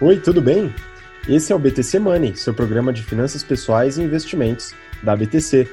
Oi, tudo bem? Esse é o BTC Money, seu programa de finanças pessoais e investimentos da BTC.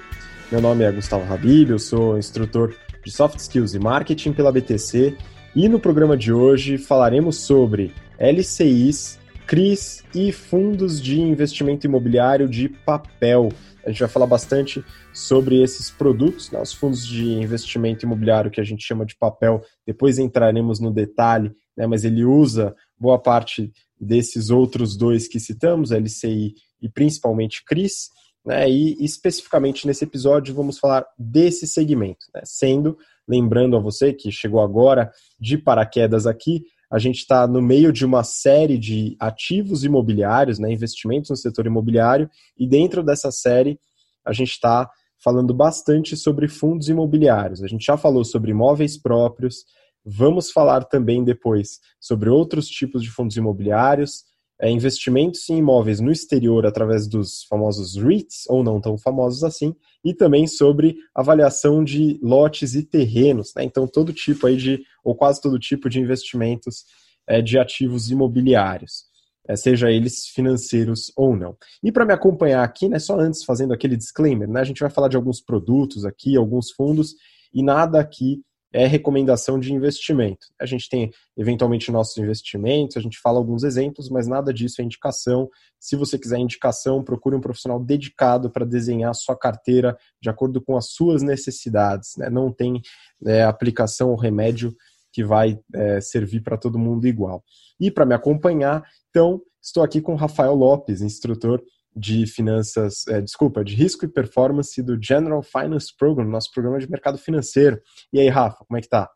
Meu nome é Gustavo Habib, eu sou instrutor de Soft Skills e Marketing pela BTC e no programa de hoje falaremos sobre LCIs, CRIs e fundos de investimento imobiliário de papel. A gente vai falar bastante sobre esses produtos, né, os fundos de investimento imobiliário que a gente chama de papel. Depois entraremos no detalhe, né, mas ele usa boa parte desses outros dois que citamos, LCI e principalmente CRIs. Né, e especificamente nesse episódio vamos falar desse segmento, né, sendo, lembrando a você que chegou agora de paraquedas aqui, a gente está no meio de uma série de ativos imobiliários, né, investimentos no setor imobiliário, e dentro dessa série a gente está falando bastante sobre fundos imobiliários. A gente já falou sobre imóveis próprios, vamos falar também depois sobre outros tipos de fundos imobiliários, é, investimentos em imóveis no exterior através dos famosos REITs, ou não tão famosos assim, e também sobre avaliação de lotes e terrenos, né? Então, todo tipo aí de, ou quase todo tipo de investimentos é, de ativos imobiliários, é, seja eles financeiros ou não. E para me acompanhar aqui, né, só antes fazendo aquele disclaimer, né, a gente vai falar de alguns produtos aqui, alguns fundos, e nada aqui é recomendação de investimento. A gente tem eventualmente nossos investimentos, a gente fala alguns exemplos, mas nada disso é indicação. Se você quiser indicação, procure um profissional dedicado para desenhar a sua carteira de acordo com as suas necessidades. Né? Não tem é, aplicação ou remédio que vai é, servir para todo mundo igual. E para me acompanhar, então, estou aqui com Rafael Lopes, instrutor de finanças, é, desculpa, de risco e performance do General Finance Program, nosso programa de mercado financeiro. E aí, Rafa, como é que tá?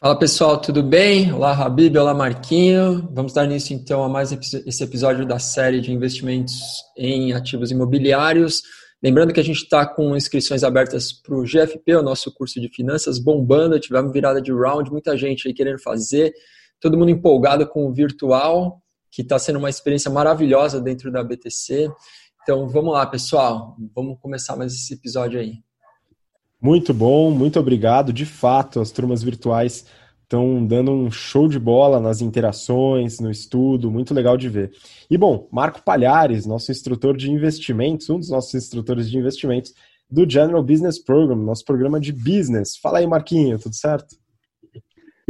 Fala pessoal, tudo bem? Olá, Habib, olá, Marquinho. Vamos dar início então a mais esse episódio da série de investimentos em ativos imobiliários. Lembrando que a gente está com inscrições abertas para o GFP, o nosso curso de finanças, bombando. Tivemos virada de round, muita gente aí querendo fazer, todo mundo empolgado com o virtual que está sendo uma experiência maravilhosa dentro da BTC. Então vamos lá, pessoal, vamos começar mais esse episódio aí. Muito bom, muito obrigado. De fato, as turmas virtuais estão dando um show de bola nas interações, no estudo, muito legal de ver. E bom, Marco Palhares, nosso instrutor de investimentos, um dos nossos instrutores de investimentos do General Business Program, nosso programa de business. Fala aí, Marquinho, tudo certo?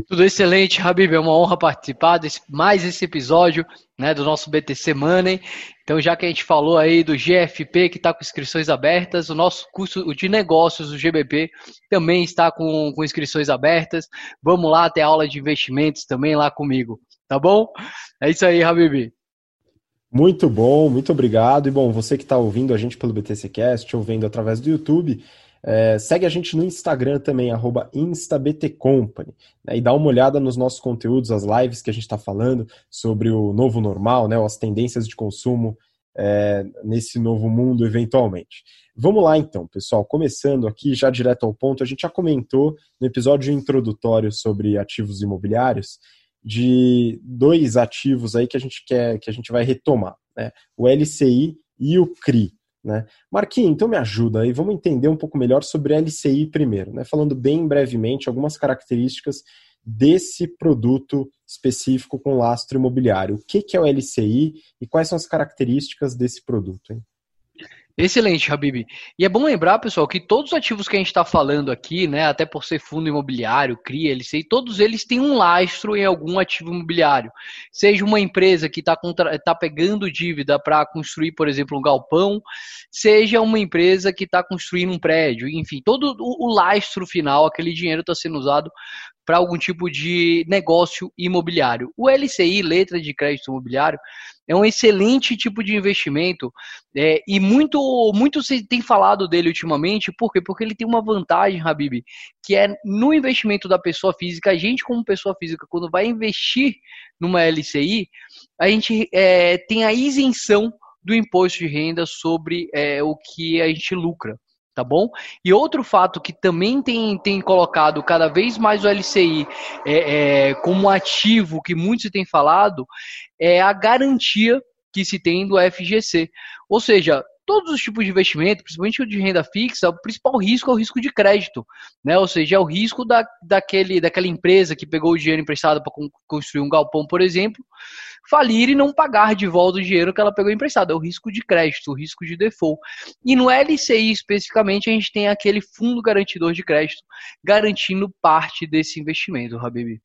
Tudo excelente, Habib. É uma honra participar de mais esse episódio né, do nosso BTC Money. Então, já que a gente falou aí do GFP, que está com inscrições abertas, o nosso curso de negócios, o GBP, também está com, com inscrições abertas. Vamos lá ter aula de investimentos também lá comigo, tá bom? É isso aí, Habib. Muito bom, muito obrigado. E bom, você que está ouvindo a gente pelo BTCcast, ouvindo através do YouTube, é, segue a gente no Instagram também, instabtcompany, né, e dá uma olhada nos nossos conteúdos, as lives que a gente está falando sobre o novo normal, né, as tendências de consumo é, nesse novo mundo eventualmente. Vamos lá então, pessoal, começando aqui já direto ao ponto, a gente já comentou no episódio introdutório sobre ativos imobiliários de dois ativos aí que a gente quer que a gente vai retomar, né? O LCI e o CRI. Né? Marquinhos, então me ajuda aí, vamos entender um pouco melhor sobre LCI primeiro, né? falando bem brevemente algumas características desse produto específico com lastro imobiliário. O que, que é o LCI e quais são as características desse produto? Hein? Excelente, Habib. E é bom lembrar, pessoal, que todos os ativos que a gente está falando aqui, né, até por ser fundo imobiliário, CRIA, LCI, todos eles têm um lastro em algum ativo imobiliário. Seja uma empresa que está tá pegando dívida para construir, por exemplo, um galpão, seja uma empresa que está construindo um prédio, enfim, todo o lastro final, aquele dinheiro está sendo usado para algum tipo de negócio imobiliário. O LCI, letra de crédito imobiliário, é um excelente tipo de investimento é, e muito, muito se tem falado dele ultimamente, por quê? Porque ele tem uma vantagem, Habib, que é no investimento da pessoa física, a gente como pessoa física, quando vai investir numa LCI, a gente é, tem a isenção do imposto de renda sobre é, o que a gente lucra tá bom? E outro fato que também tem, tem colocado cada vez mais o LCI é, é, como ativo, que muitos têm falado, é a garantia que se tem do FGC. Ou seja, todos os tipos de investimento, principalmente o de renda fixa, o principal risco é o risco de crédito, né? Ou seja, é o risco da, daquele, daquela empresa que pegou o dinheiro emprestado para construir um galpão, por exemplo, falir e não pagar de volta o dinheiro que ela pegou emprestado. É o risco de crédito, o risco de default. E no LCI especificamente, a gente tem aquele fundo garantidor de crédito garantindo parte desse investimento, Habib.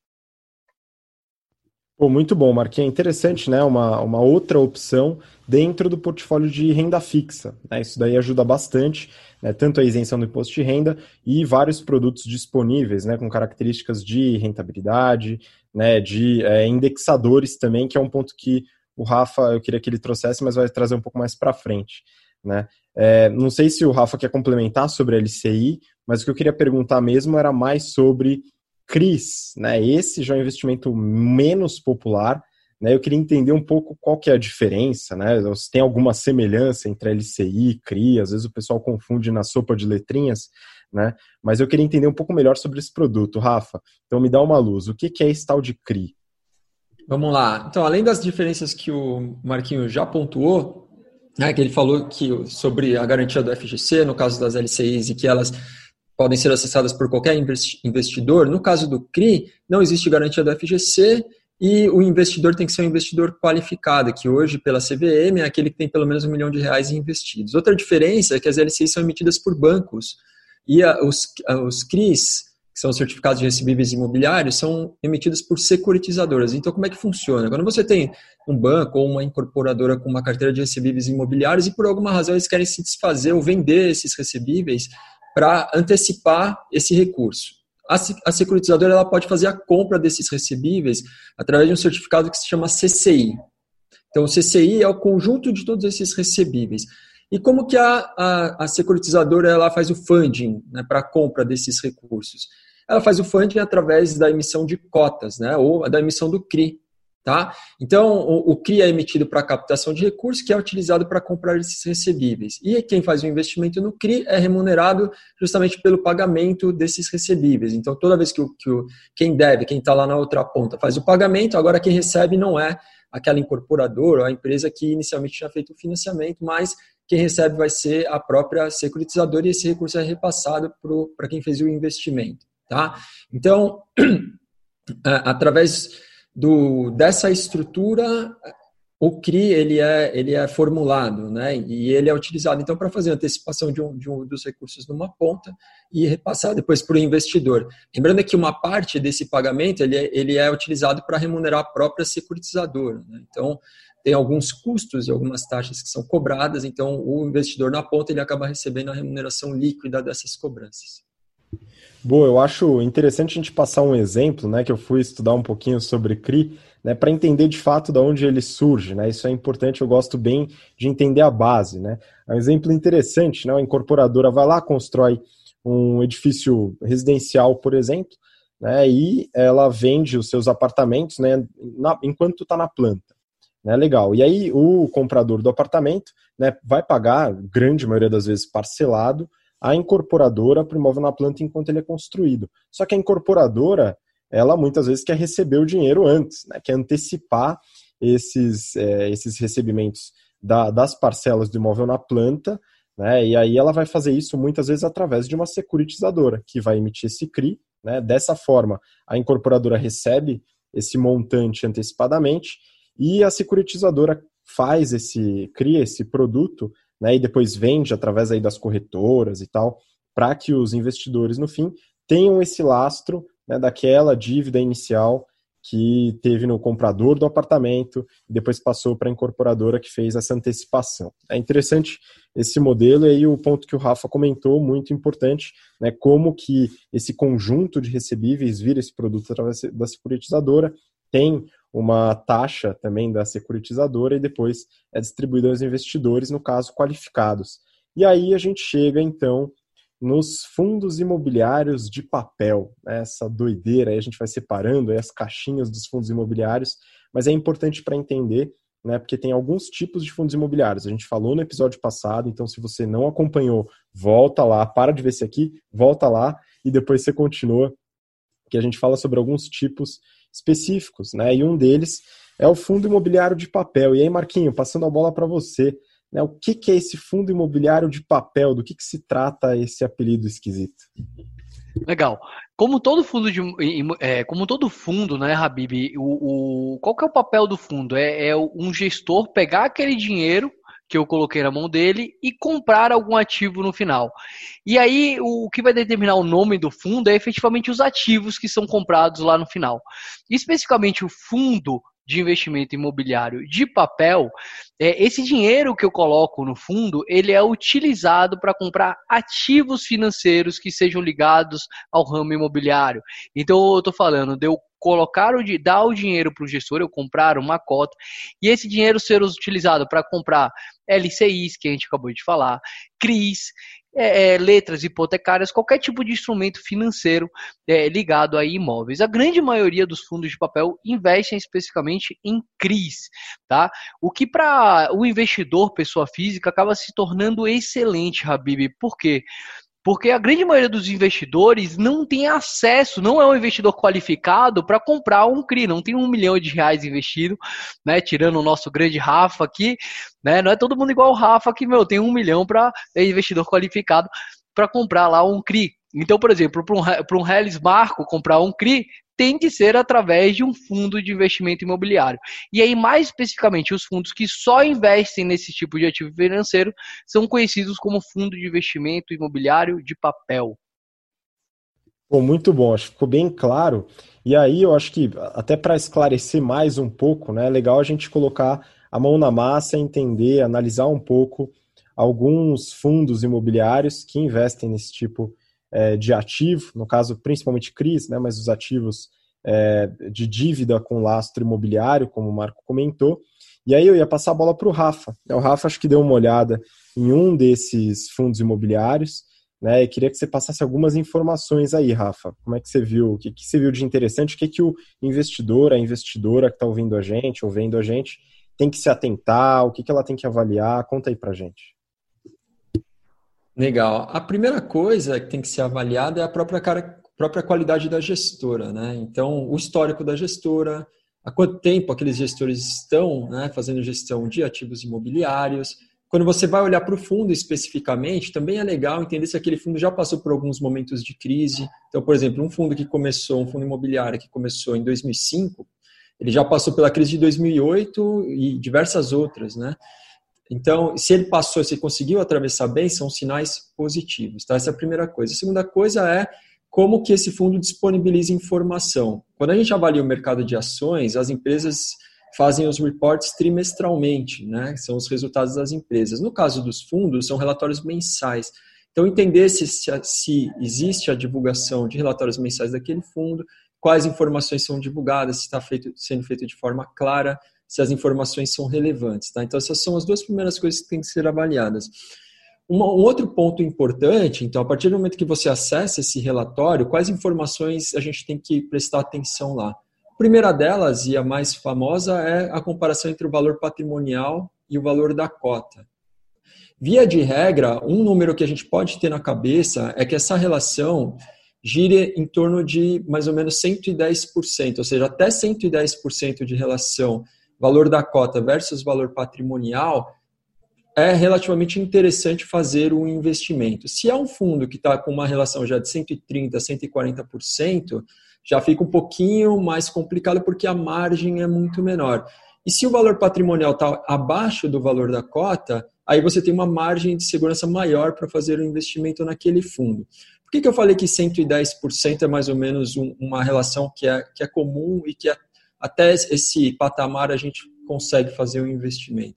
Pô, muito bom, Marquinhos. É interessante, né? Uma, uma outra opção dentro do portfólio de renda fixa. Né? Isso daí ajuda bastante, né? tanto a isenção do imposto de renda e vários produtos disponíveis, né? com características de rentabilidade, né? de é, indexadores também, que é um ponto que o Rafa, eu queria que ele trouxesse, mas vai trazer um pouco mais para frente. Né? É, não sei se o Rafa quer complementar sobre a LCI, mas o que eu queria perguntar mesmo era mais sobre CRIs, né? Esse já é um investimento menos popular, né? Eu queria entender um pouco qual que é a diferença, né? Se tem alguma semelhança entre LCI e CRI, às vezes o pessoal confunde na sopa de letrinhas, né? Mas eu queria entender um pouco melhor sobre esse produto, Rafa. Então me dá uma luz. O que que é esse tal de CRI? Vamos lá. Então, além das diferenças que o Marquinho já pontuou, né, que ele falou que sobre a garantia do FGC, no caso das LCIs, e que elas podem ser acessadas por qualquer investidor. No caso do CRI, não existe garantia do FGC e o investidor tem que ser um investidor qualificado, que hoje, pela CVM, é aquele que tem pelo menos um milhão de reais investidos. Outra diferença é que as LCIs são emitidas por bancos e a, os, a, os CRIs, que são certificados de recebíveis imobiliários, são emitidos por securitizadoras. Então, como é que funciona? Quando você tem um banco ou uma incorporadora com uma carteira de recebíveis imobiliários e por alguma razão eles querem se desfazer ou vender esses recebíveis, para antecipar esse recurso. A securitizadora ela pode fazer a compra desses recebíveis através de um certificado que se chama CCI. Então, o CCI é o conjunto de todos esses recebíveis. E como que a, a, a securitizadora ela faz o funding né, para a compra desses recursos? Ela faz o funding através da emissão de cotas, né, ou da emissão do CRI, Tá? Então, o, o CRI é emitido para captação de recursos, que é utilizado para comprar esses recebíveis. E quem faz o investimento no CRI é remunerado justamente pelo pagamento desses recebíveis. Então, toda vez que, o, que o, quem deve, quem está lá na outra ponta, faz o pagamento, agora quem recebe não é aquela incorporadora ou a empresa que inicialmente tinha feito o financiamento, mas quem recebe vai ser a própria securitizadora e esse recurso é repassado para quem fez o investimento. Tá? Então, através do, dessa estrutura, o CRI ele é, ele é formulado, né? E ele é utilizado então para fazer antecipação de um, de um dos recursos numa ponta e repassar depois para o investidor. Lembrando que uma parte desse pagamento ele é, ele é utilizado para remunerar a própria securitizadora. Né? Então tem alguns custos e algumas taxas que são cobradas. Então o investidor na ponta ele acaba recebendo a remuneração líquida dessas cobranças. Boa, eu acho interessante a gente passar um exemplo, né, que eu fui estudar um pouquinho sobre CRI, né, para entender de fato de onde ele surge, né, isso é importante, eu gosto bem de entender a base, né. É um exemplo interessante, né, a incorporadora vai lá, constrói um edifício residencial, por exemplo, né, e ela vende os seus apartamentos, né, na, enquanto está na planta. Né, legal. E aí o comprador do apartamento né, vai pagar, grande maioria das vezes parcelado, a incorporadora imóvel na planta enquanto ele é construído. Só que a incorporadora, ela muitas vezes quer receber o dinheiro antes, né? quer antecipar esses, é, esses recebimentos da, das parcelas do imóvel na planta, né? e aí ela vai fazer isso muitas vezes através de uma securitizadora, que vai emitir esse CRI. Né? Dessa forma, a incorporadora recebe esse montante antecipadamente e a securitizadora faz esse, cria esse produto né, e depois vende através aí das corretoras e tal, para que os investidores, no fim, tenham esse lastro né, daquela dívida inicial que teve no comprador do apartamento e depois passou para a incorporadora que fez essa antecipação. É interessante esse modelo e aí o ponto que o Rafa comentou, muito importante, né, como que esse conjunto de recebíveis vira esse produto através da securitizadora, tem uma taxa também da securitizadora e depois é distribuída aos investidores, no caso, qualificados. E aí a gente chega, então, nos fundos imobiliários de papel, né? essa doideira, aí a gente vai separando as caixinhas dos fundos imobiliários, mas é importante para entender, né, porque tem alguns tipos de fundos imobiliários. A gente falou no episódio passado, então se você não acompanhou, volta lá, para de ver esse aqui, volta lá e depois você continua, que a gente fala sobre alguns tipos específicos, né? E um deles é o fundo imobiliário de papel. E aí, Marquinho, passando a bola para você, Né? O que, que é esse fundo imobiliário de papel? Do que, que se trata esse apelido esquisito? Legal. Como todo fundo de, é, como todo fundo, né, Habib? O, o, qual que é o papel do fundo? É, é um gestor pegar aquele dinheiro que eu coloquei na mão dele e comprar algum ativo no final. E aí, o que vai determinar o nome do fundo é efetivamente os ativos que são comprados lá no final. Especificamente o fundo de investimento imobiliário de papel, é, esse dinheiro que eu coloco no fundo, ele é utilizado para comprar ativos financeiros que sejam ligados ao ramo imobiliário. Então, eu estou falando de eu colocar o dar o dinheiro para o gestor, eu comprar uma cota, e esse dinheiro ser utilizado para comprar LCIs, que a gente acabou de falar, CRIs, é, é, letras hipotecárias, qualquer tipo de instrumento financeiro é, ligado a imóveis. A grande maioria dos fundos de papel investem especificamente em CRIs, tá? O que para o investidor, pessoa física, acaba se tornando excelente, Habib. Por quê? Porque a grande maioria dos investidores não tem acesso, não é um investidor qualificado para comprar um CRI, não tem um milhão de reais investido, né? Tirando o nosso grande Rafa aqui, né? Não é todo mundo igual o Rafa que, meu, tem um milhão para é investidor qualificado para comprar lá um CRI. Então, por exemplo, para um, um Hellis Marco comprar um CRI, tem que ser através de um fundo de investimento imobiliário. E aí, mais especificamente, os fundos que só investem nesse tipo de ativo financeiro são conhecidos como fundo de investimento imobiliário de papel. Bom, muito bom, acho que ficou bem claro. E aí eu acho que até para esclarecer mais um pouco, né, é legal a gente colocar a mão na massa, entender, analisar um pouco alguns fundos imobiliários que investem nesse tipo é, de ativo, no caso principalmente CRIs, né, mas os ativos é, de dívida com lastro imobiliário, como o Marco comentou. E aí eu ia passar a bola para o Rafa. O Rafa acho que deu uma olhada em um desses fundos imobiliários, né? E queria que você passasse algumas informações aí, Rafa. Como é que você viu? O que, que você viu de interessante? O que, que o investidor, a investidora que está ouvindo a gente, ou vendo a gente, tem que se atentar? O que, que ela tem que avaliar? Conta aí para gente. Legal. A primeira coisa que tem que ser avaliada é a própria, cara, própria qualidade da gestora, né? Então, o histórico da gestora, há quanto tempo aqueles gestores estão né, fazendo gestão de ativos imobiliários. Quando você vai olhar para o fundo especificamente, também é legal entender se aquele fundo já passou por alguns momentos de crise. Então, por exemplo, um fundo que começou, um fundo imobiliário que começou em 2005, ele já passou pela crise de 2008 e diversas outras, né? Então, se ele passou, se ele conseguiu atravessar bem, são sinais positivos. Tá? Essa é a primeira coisa. A segunda coisa é como que esse fundo disponibiliza informação. Quando a gente avalia o mercado de ações, as empresas fazem os reports trimestralmente, né? São os resultados das empresas. No caso dos fundos, são relatórios mensais. Então, entender se, se existe a divulgação de relatórios mensais daquele fundo, quais informações são divulgadas, se está feito, sendo feito de forma clara, se as informações são relevantes. Tá? Então, essas são as duas primeiras coisas que têm que ser avaliadas. um outro ponto importante, então, a partir do momento que você acessa esse relatório, quais informações a gente tem que prestar atenção lá? A primeira delas, e a mais famosa, é a comparação entre o valor patrimonial e o valor da cota. Via de regra, um número que a gente pode ter na cabeça é que essa relação gire em torno de mais ou menos 110%, ou seja, até 110% de relação valor da cota versus valor patrimonial, é relativamente interessante fazer um investimento. Se é um fundo que está com uma relação já de 130%, 140%, já fica um pouquinho mais complicado porque a margem é muito menor. E se o valor patrimonial está abaixo do valor da cota, aí você tem uma margem de segurança maior para fazer o um investimento naquele fundo. Por que, que eu falei que 110% é mais ou menos um, uma relação que é, que é comum e que é até esse patamar a gente consegue fazer um investimento.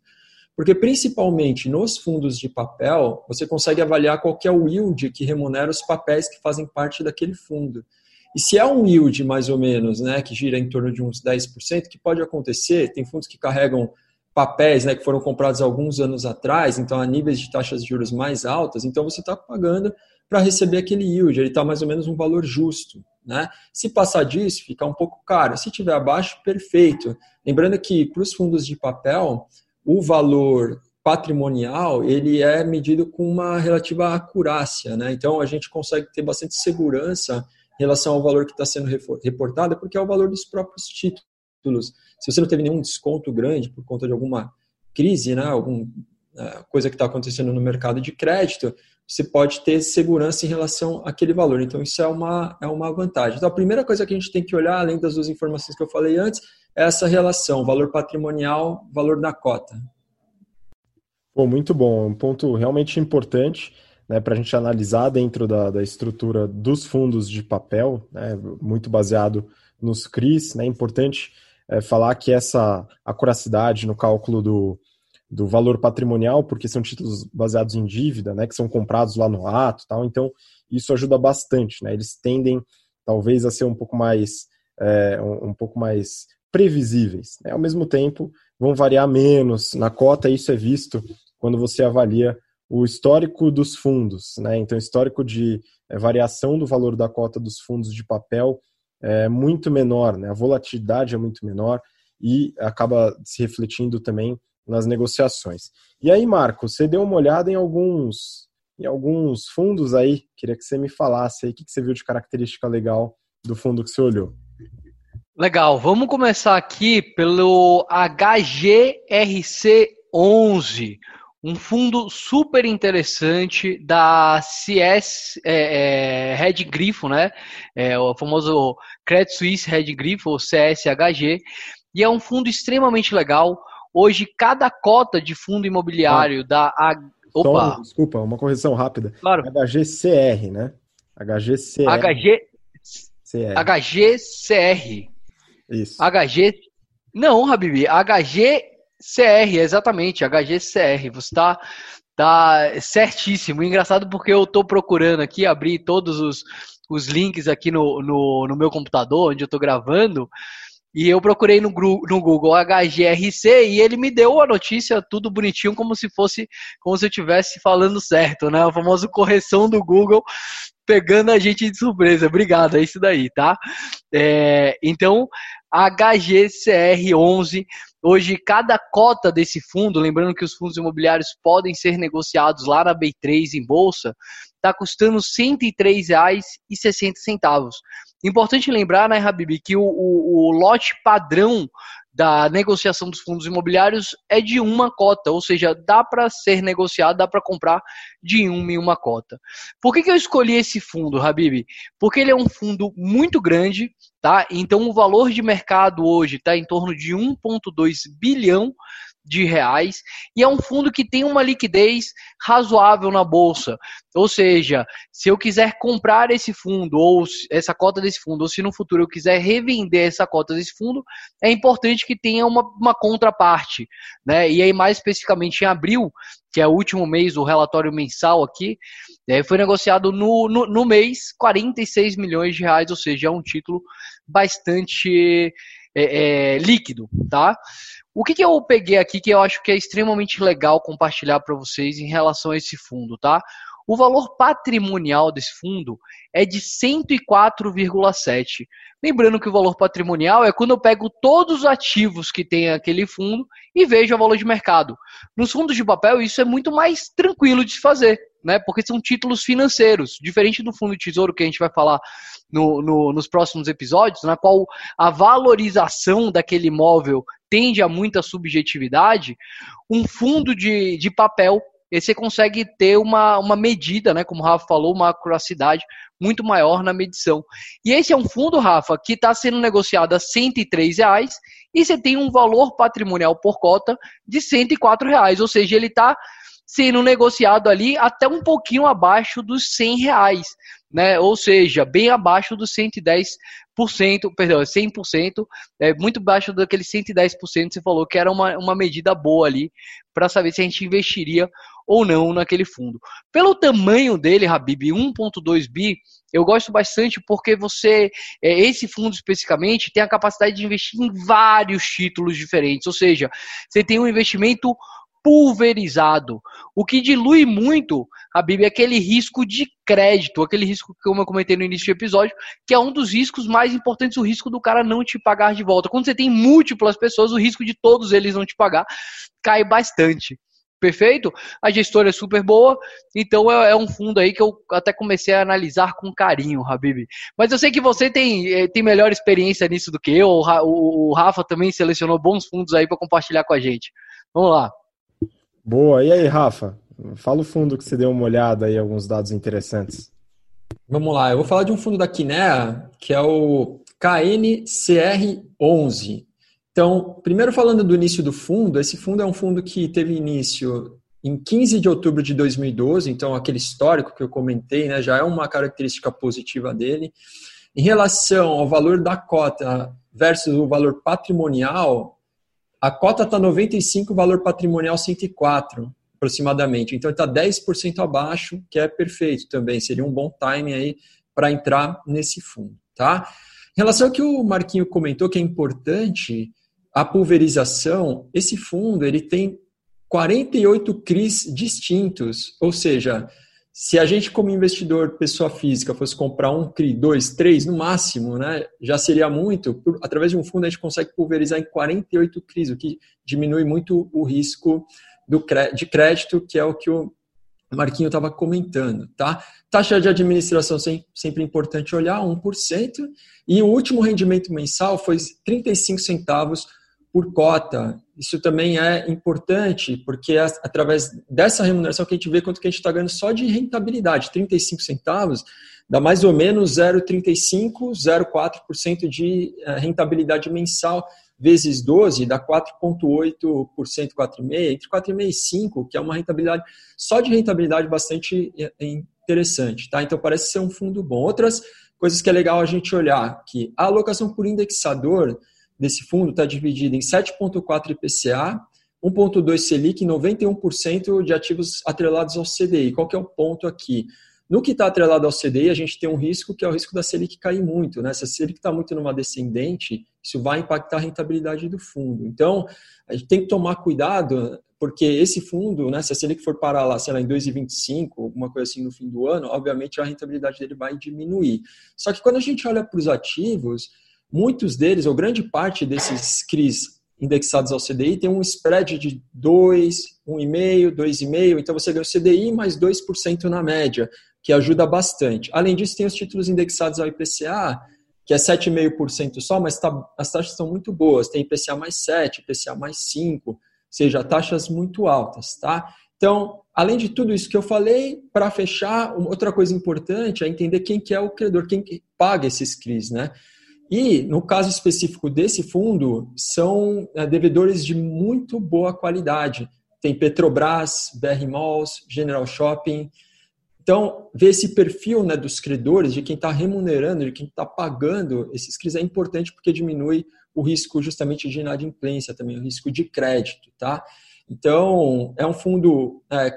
Porque principalmente nos fundos de papel, você consegue avaliar qual é o yield que remunera os papéis que fazem parte daquele fundo. E se é um yield mais ou menos, né, que gira em torno de uns 10%, que pode acontecer, tem fundos que carregam papéis né, que foram comprados alguns anos atrás, então a níveis de taxas de juros mais altas, então você está pagando para receber aquele yield, ele está mais ou menos um valor justo. Né? Se passar disso, fica um pouco caro. Se tiver abaixo, perfeito. Lembrando que para os fundos de papel, o valor patrimonial ele é medido com uma relativa acurácia, né? Então a gente consegue ter bastante segurança em relação ao valor que está sendo reportado, porque é o valor dos próprios títulos. Se você não teve nenhum desconto grande por conta de alguma crise, né? Algum é, coisa que está acontecendo no mercado de crédito, você pode ter segurança em relação àquele valor. Então, isso é uma, é uma vantagem. Então, a primeira coisa que a gente tem que olhar, além das duas informações que eu falei antes, é essa relação, valor patrimonial, valor da cota. Bom, muito bom. Um ponto realmente importante né, para a gente analisar dentro da, da, estrutura dos fundos de papel, né, muito baseado nos CRIs. Né, importante é, falar que essa acuracidade no cálculo do, do valor patrimonial, porque são títulos baseados em dívida, né, que são comprados lá no ato, tal. Então isso ajuda bastante, né? Eles tendem talvez a ser um pouco mais é, um, um, pouco mais previsíveis. Né? Ao mesmo tempo, vão variar menos na cota. Isso é visto quando você avalia o histórico dos fundos, né? Então, histórico de é, variação do valor da cota dos fundos de papel é muito menor, né? A volatilidade é muito menor e acaba se refletindo também nas negociações. E aí, Marco, você deu uma olhada em alguns, em alguns fundos aí, queria que você me falasse aí o que você viu de característica legal do fundo que você olhou. Legal, vamos começar aqui pelo HGRC11, um fundo super interessante da CS é, é, Red Grifo, né? É, o famoso Credit Suisse Red Grifo, ou CSHG, e é um fundo extremamente legal Hoje, cada cota de fundo imobiliário ah. da. A... Opa! desculpa, uma correção rápida. Claro. HGCR, né? HGCR. HG... HGCR. Isso. HG. Não, Habibi. HGCR, exatamente. HGCR. Você está tá certíssimo. Engraçado porque eu estou procurando aqui, abrir todos os, os links aqui no, no, no meu computador, onde eu estou gravando. E eu procurei no, no Google HGRC e ele me deu a notícia tudo bonitinho, como se fosse, como se eu estivesse falando certo, né? O famoso correção do Google pegando a gente de surpresa. Obrigado, é isso daí, tá? É, então, HGCR11. Hoje, cada cota desse fundo, lembrando que os fundos imobiliários podem ser negociados lá na B3 em bolsa, está custando R$ 103,60. Importante lembrar, né, Habib, que o, o, o lote padrão da negociação dos fundos imobiliários é de uma cota, ou seja, dá para ser negociado, dá para comprar de uma em uma cota. Por que, que eu escolhi esse fundo, Habib? Porque ele é um fundo muito grande, tá? Então o valor de mercado hoje está em torno de 1,2 bilhão de reais e é um fundo que tem uma liquidez razoável na bolsa. Ou seja, se eu quiser comprar esse fundo ou essa cota desse fundo, ou se no futuro eu quiser revender essa cota desse fundo, é importante que tenha uma, uma contraparte. Né? E aí, mais especificamente em abril, que é o último mês do relatório mensal aqui, é, foi negociado no, no, no mês 46 milhões de reais, ou seja, é um título bastante é, é, líquido, tá? O que, que eu peguei aqui que eu acho que é extremamente legal compartilhar para vocês em relação a esse fundo, tá? O valor patrimonial desse fundo é de 104,7. Lembrando que o valor patrimonial é quando eu pego todos os ativos que tem aquele fundo e vejo o valor de mercado. Nos fundos de papel, isso é muito mais tranquilo de se fazer, né? Porque são títulos financeiros, diferente do fundo de tesouro que a gente vai falar no, no, nos próximos episódios, na qual a valorização daquele imóvel tende a muita subjetividade. Um fundo de, de papel você consegue ter uma, uma medida, né, como o Rafa falou, uma acuracidade muito maior na medição. E esse é um fundo, Rafa, que está sendo negociado a 103 reais, e você tem um valor patrimonial por cota de 104 reais, ou seja, ele está sendo negociado ali até um pouquinho abaixo dos 100 reais, né? Ou seja, bem abaixo dos 110%, perdão, 100%, é muito abaixo daquele 110% que você falou que era uma, uma medida boa ali para saber se a gente investiria ou não naquele fundo. Pelo tamanho dele, Habib, 1.2 bi, eu gosto bastante porque você, é, esse fundo especificamente, tem a capacidade de investir em vários títulos diferentes, ou seja, você tem um investimento pulverizado, o que dilui muito, Habib, aquele risco de crédito, aquele risco que como eu comentei no início do episódio, que é um dos riscos mais importantes, o risco do cara não te pagar de volta. Quando você tem múltiplas pessoas, o risco de todos eles não te pagar cai bastante perfeito, a gestora é super boa, então é, é, um fundo aí que eu até comecei a analisar com carinho, Habib. Mas eu sei que você tem, eh, tem melhor experiência nisso do que eu, o Rafa também selecionou bons fundos aí para compartilhar com a gente. Vamos lá. Boa. E aí, Rafa? Fala o fundo que você deu uma olhada aí, alguns dados interessantes. Vamos lá, eu vou falar de um fundo da Kinea, que é o KNCR11. Então, primeiro falando do início do fundo, esse fundo é um fundo que teve início em 15 de outubro de 2012, então aquele histórico que eu comentei, né, já é uma característica positiva dele. Em relação ao valor da cota versus o valor patrimonial, a cota está 95, o valor patrimonial 104, aproximadamente. Então está 10% abaixo, que é perfeito também, seria um bom time aí para entrar nesse fundo, tá? Em relação ao que o Marquinho comentou, que é importante, a pulverização, esse fundo ele tem 48 CRIs distintos, ou seja, se a gente como investidor, pessoa física, fosse comprar um CRI, dois, três no máximo, né, já seria muito. Por, através de um fundo a gente consegue pulverizar em 48 CRIs, o que diminui muito o risco do, de crédito, que é o que o Marquinho estava comentando, tá? Taxa de administração sempre importante olhar, 1%, e o último rendimento mensal foi 35 centavos por cota. Isso também é importante, porque é através dessa remuneração que a gente vê quanto que a gente está ganhando só de rentabilidade. 35 centavos dá mais ou menos 0,35, 0,4% de eh, rentabilidade mensal, vezes 12, dá 4,8%, 4,5%, entre 4,5% e 5%, que é uma rentabilidade, só de rentabilidade bastante eh, interessante. Tá? Então parece ser um fundo bom. Outras coisas que é legal a gente olhar, que a alocação por indexador desse fundo está dividida em 7,4 IPCA, 1,2 Selic e 91% de ativos atrelados ao CDI. Qual que é o ponto aqui? No que está atrelado ao CDI, a gente tem um risco que é o risco da Selic cair muito. Né? Se a Selic está muito numa descendente, isso vai impactar a rentabilidade do fundo. Então, a gente tem que tomar cuidado, porque esse fundo, né, se a Selic for parar lá, sei lá, em 2,25, alguma coisa assim no fim do ano, obviamente a rentabilidade dele vai diminuir. Só que quando a gente olha para os ativos, Muitos deles, ou grande parte desses CRIs indexados ao CDI, tem um spread de 2, 1,5, 2,5, então você ganha o CDI mais 2% na média, que ajuda bastante. Além disso, tem os títulos indexados ao IPCA, que é 7,5% só, mas tá, as taxas são muito boas. Tem IPCA mais 7, IPCA mais 5, ou seja, taxas muito altas, tá? Então, além de tudo isso que eu falei, para fechar, outra coisa importante é entender quem que é o credor, quem que paga esses CRIs, né? E, no caso específico desse fundo, são é, devedores de muito boa qualidade. Tem Petrobras, BR Malls, General Shopping. Então, ver esse perfil né, dos credores, de quem está remunerando, de quem está pagando esses CRIs é importante porque diminui o risco justamente de inadimplência também, o risco de crédito, tá? Então, é um fundo é,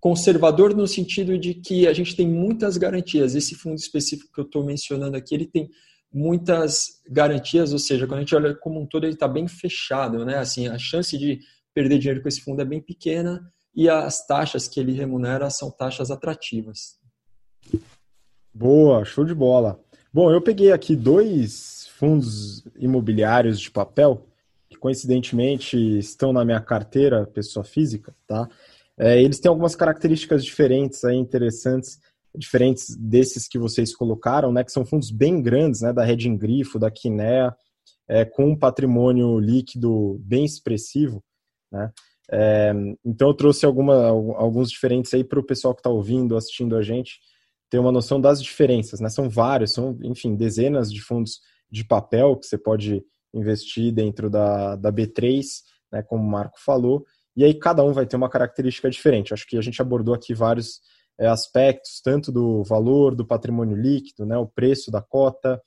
conservador no sentido de que a gente tem muitas garantias. Esse fundo específico que eu estou mencionando aqui, ele tem muitas garantias, ou seja, quando a gente olha como um todo, ele está bem fechado, né? Assim, a chance de perder dinheiro com esse fundo é bem pequena e as taxas que ele remunera são taxas atrativas. Boa, show de bola. Bom, eu peguei aqui dois fundos imobiliários de papel que coincidentemente estão na minha carteira, pessoa física, tá? É, eles têm algumas características diferentes aí, interessantes diferentes desses que vocês colocaram, né, que são fundos bem grandes, né, da Reding Grifo, da Kinea, é, com um patrimônio líquido bem expressivo, né, é, então eu trouxe alguma, alguns diferentes aí para o pessoal que está ouvindo, assistindo a gente, ter uma noção das diferenças, né, são vários, são, enfim, dezenas de fundos de papel que você pode investir dentro da, da B3, né, como o Marco falou, e aí cada um vai ter uma característica diferente. Acho que a gente abordou aqui vários aspectos, tanto do valor do patrimônio líquido, né, o preço da cota,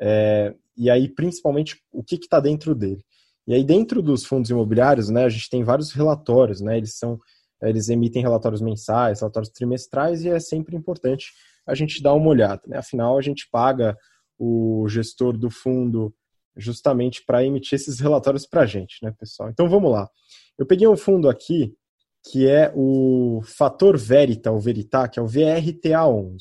é, e aí principalmente o que está dentro dele. E aí dentro dos fundos imobiliários, né, a gente tem vários relatórios, né, eles são eles emitem relatórios mensais, relatórios trimestrais e é sempre importante a gente dar uma olhada, né? Afinal, a gente paga o gestor do fundo justamente para emitir esses relatórios para a gente, né, pessoal? Então vamos lá. Eu peguei um fundo aqui que é o Fator Verita, o Veritá, que é o VRTA11.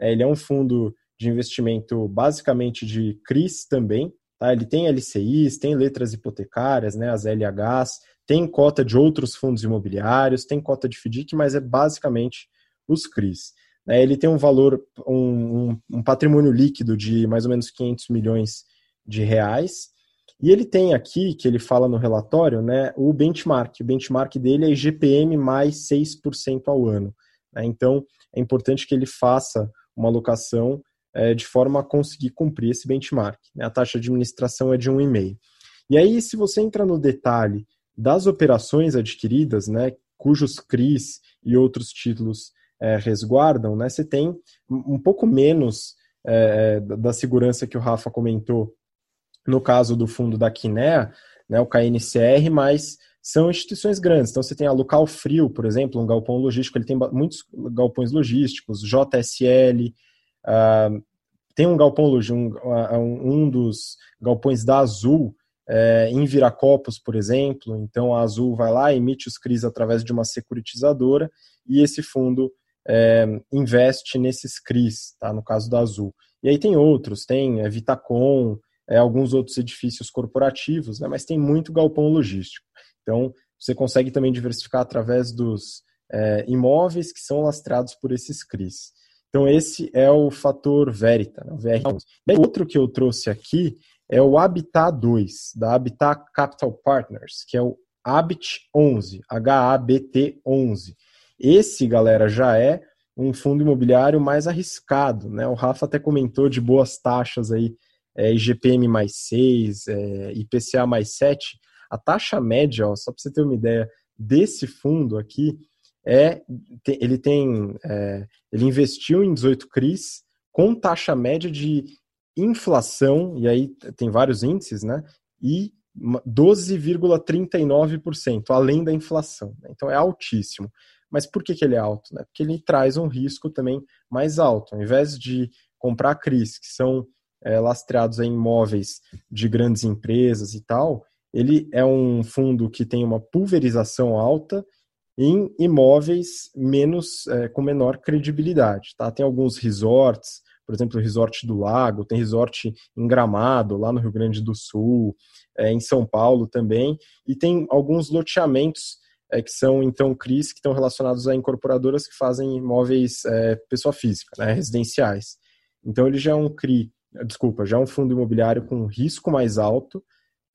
É, ele é um fundo de investimento basicamente de CRIs também. Tá? Ele tem LCIs, tem letras hipotecárias, né, as LHs, tem cota de outros fundos imobiliários, tem cota de FDIC, mas é basicamente os CRIs. É, ele tem um valor, um, um, um patrimônio líquido de mais ou menos 500 milhões de reais E ele tem aqui, que ele fala no relatório, né, o benchmark. O benchmark dele é IGPM mais 6% ao ano. Né? Então, é importante que ele faça uma alocação é, de forma a conseguir cumprir esse benchmark. Né? A taxa de administração é de 1,5%. E aí, se você entra no detalhe das operações adquiridas, né, cujos CRIs e outros títulos é, resguardam, né, você tem um pouco menos é, da segurança que o Rafa comentou no caso do fundo da Quinea, né, o KNCR, mas são instituições grandes. Então, você tem a Local Frio, por exemplo, um galpão logístico, ele tem muitos galpões logísticos, JSL, uh, ah, tem um galpão logístico, um, um dos galpões da Azul, é, em Viracopos, por exemplo. Então, a Azul vai lá, emite os CRIs através de uma securitizadora e esse fundo é, investe nesses CRIs, tá? no caso da Azul. E aí tem outros, tem é, Vitacom, é, alguns outros edifícios corporativos, né, mas tem muito galpão logístico. Então, você consegue também diversificar através dos é, imóveis que são lastreados por esses CRIs. Então, esse é o fator Verita, né, o VR11. E outro que eu trouxe aqui é o Habitat 2, da Habitat Capital Partners, que é o Habit 11, H-A-B-T 11. Esse, galera, já é um fundo imobiliário mais arriscado, né? O Rafa até comentou de boas taxas aí é, IGPM mais 6, é, IPCA mais 7, a taxa média, ó, só para você ter uma ideia, desse fundo aqui, é ele tem é, ele investiu em 18 CRIs com taxa média de inflação, e aí tem vários índices, né? E 12,39%, além da inflação. Né? Então é altíssimo. Mas por que, que ele é alto? Né? Porque ele traz um risco também mais alto. Ao invés de comprar CRIs, que são é, lastreados em imóveis de grandes empresas e tal, ele é um fundo que tem uma pulverização alta em imóveis menos é, com menor credibilidade. Tá? Tem alguns resorts, por exemplo, o Resort do Lago, tem resort em Gramado, lá no Rio Grande do Sul, é, em São Paulo também, e tem alguns loteamentos é, que são, então, CRIs, que estão relacionados a incorporadoras que fazem imóveis é, pessoa física, né, residenciais. Então, ele já é um CRI desculpa, já um fundo imobiliário com risco mais alto,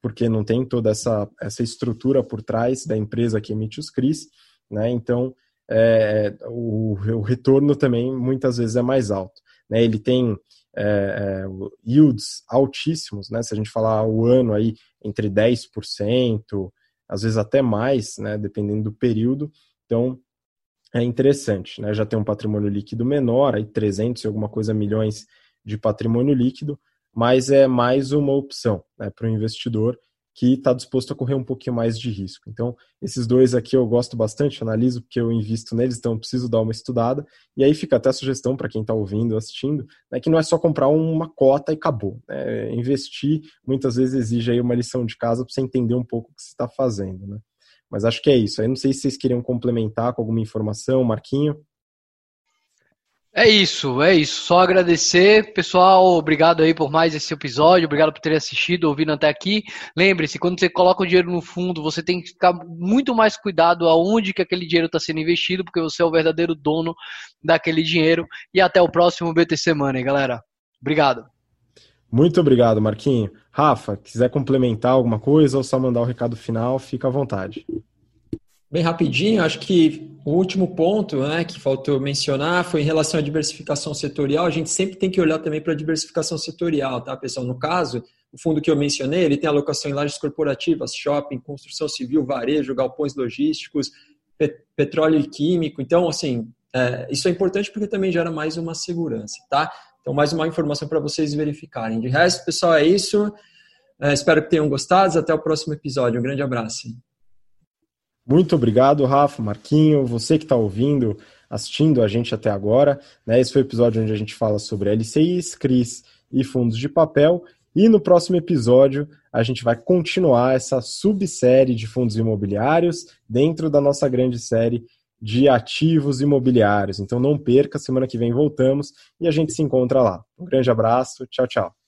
porque não tem toda essa, essa estrutura por trás da empresa que emite os CRIs, né? Então, é, o, o, retorno também muitas vezes é mais alto. Né? Ele tem é, é, yields altíssimos, né? Se a gente falar o ano aí entre 10%, às vezes até mais, né? Dependendo do período. Então, é interessante, né? Já tem um patrimônio líquido menor, aí 300 e alguma coisa milhões de patrimônio líquido, mas é mais uma opção né, para o investidor que está disposto a correr um pouquinho mais de risco. Então, esses dois aqui eu gosto bastante, analiso porque eu invisto neles, então preciso dar uma estudada. E aí fica até a sugestão para quem está ouvindo, assistindo, né, que não é só comprar uma cota e acabou. Né? Investir muitas vezes exige aí uma lição de casa para você entender um pouco o que você está fazendo. Né? Mas acho que é isso. Aí não sei se vocês queriam complementar com alguma informação, Marquinho. É isso, é isso. Só agradecer, pessoal. Obrigado aí por mais esse episódio. Obrigado por ter assistido, ouvindo até aqui. Lembre-se, quando você coloca o dinheiro no fundo, você tem que ficar muito mais cuidado aonde que aquele dinheiro está sendo investido, porque você é o verdadeiro dono daquele dinheiro. E até o próximo BTC Money, galera. Obrigado. Muito obrigado, Marquinho. Rafa, quiser complementar alguma coisa ou só mandar o recado final, fica à vontade. Bem rapidinho, acho que o último ponto né, que faltou mencionar foi em relação à diversificação setorial. A gente sempre tem que olhar também para a diversificação setorial, tá, pessoal? No caso, o fundo que eu mencionei, ele tem alocação em lajes corporativas, shopping, construção civil, varejo, galpões logísticos, petróleo e químico. Então, assim, é, isso é importante porque também gera mais uma segurança, tá? Então, mais uma informação para vocês verificarem. De resto, pessoal, é isso. É, espero que tenham gostado. Até o próximo episódio. Um grande abraço. Muito obrigado, Rafa, Marquinho, você que está ouvindo, assistindo a gente até agora. Né? Esse foi o episódio onde a gente fala sobre LCIs, CRIs e fundos de papel. E no próximo episódio a gente vai continuar essa subsérie de fundos imobiliários dentro da nossa grande série de ativos imobiliários. Então não perca, semana que vem voltamos e a gente se encontra lá. Um grande abraço, tchau, tchau.